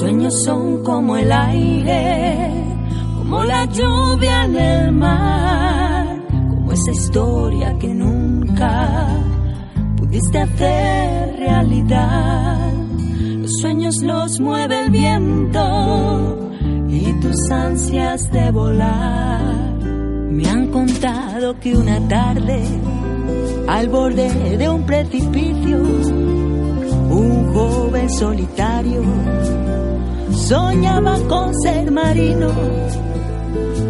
sueños son como el aire, como la lluvia en el mar, como esa historia que nunca pudiste hacer realidad. Los sueños los mueve el viento y tus ansias de volar. Me han contado que una tarde, al borde de un precipicio, un joven solitario soñaba con ser marino,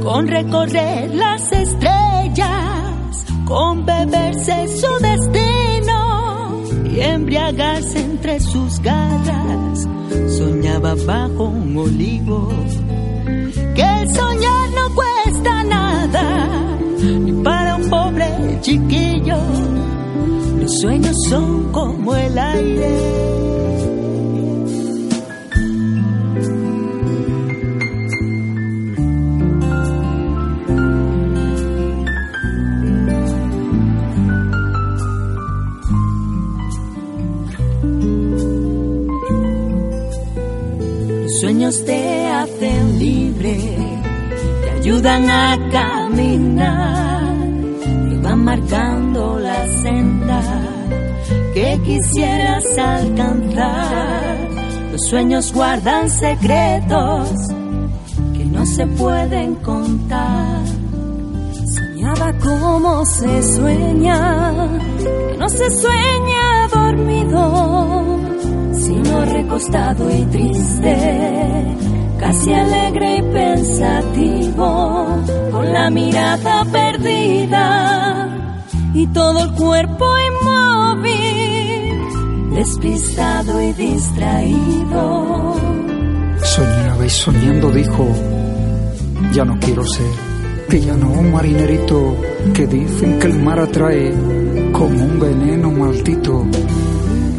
con recorrer las estrellas, con beberse su destino y embriagarse entre sus garras. Soñaba bajo un olivo, que el soñar no cuesta nada, ni para un pobre chiquillo. Los sueños son como el aire. Sueños te hacen libre, te ayudan a caminar, te van marcando la senda que quisieras alcanzar. Los sueños guardan secretos que no se pueden contar. Soñaba como se sueña, que no se sueña dormido sino recostado y triste, casi alegre y pensativo, con la mirada perdida y todo el cuerpo inmóvil, despistado y distraído. Soñaba y soñando dijo, ya no quiero ser, que ya no marinerito, que dicen que el mar atrae como un veneno maldito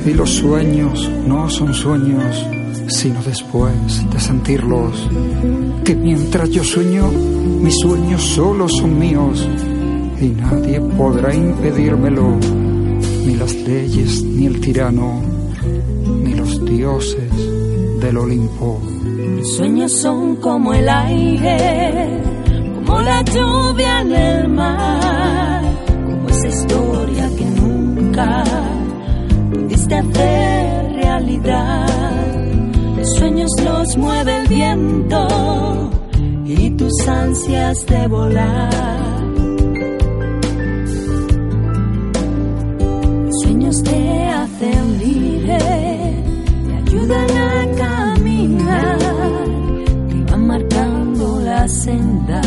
y los sueños no son sueños, sino después de sentirlos. Que mientras yo sueño, mis sueños solo son míos y nadie podrá impedírmelo, ni las leyes, ni el tirano, ni los dioses del Olimpo. Los sueños son como el aire, como la lluvia en el mar, como esa historia que nunca de hacer realidad. Los sueños los mueve el viento y tus ansias de volar. Los sueños te hacen libre, te ayudan a caminar, te van marcando la senda.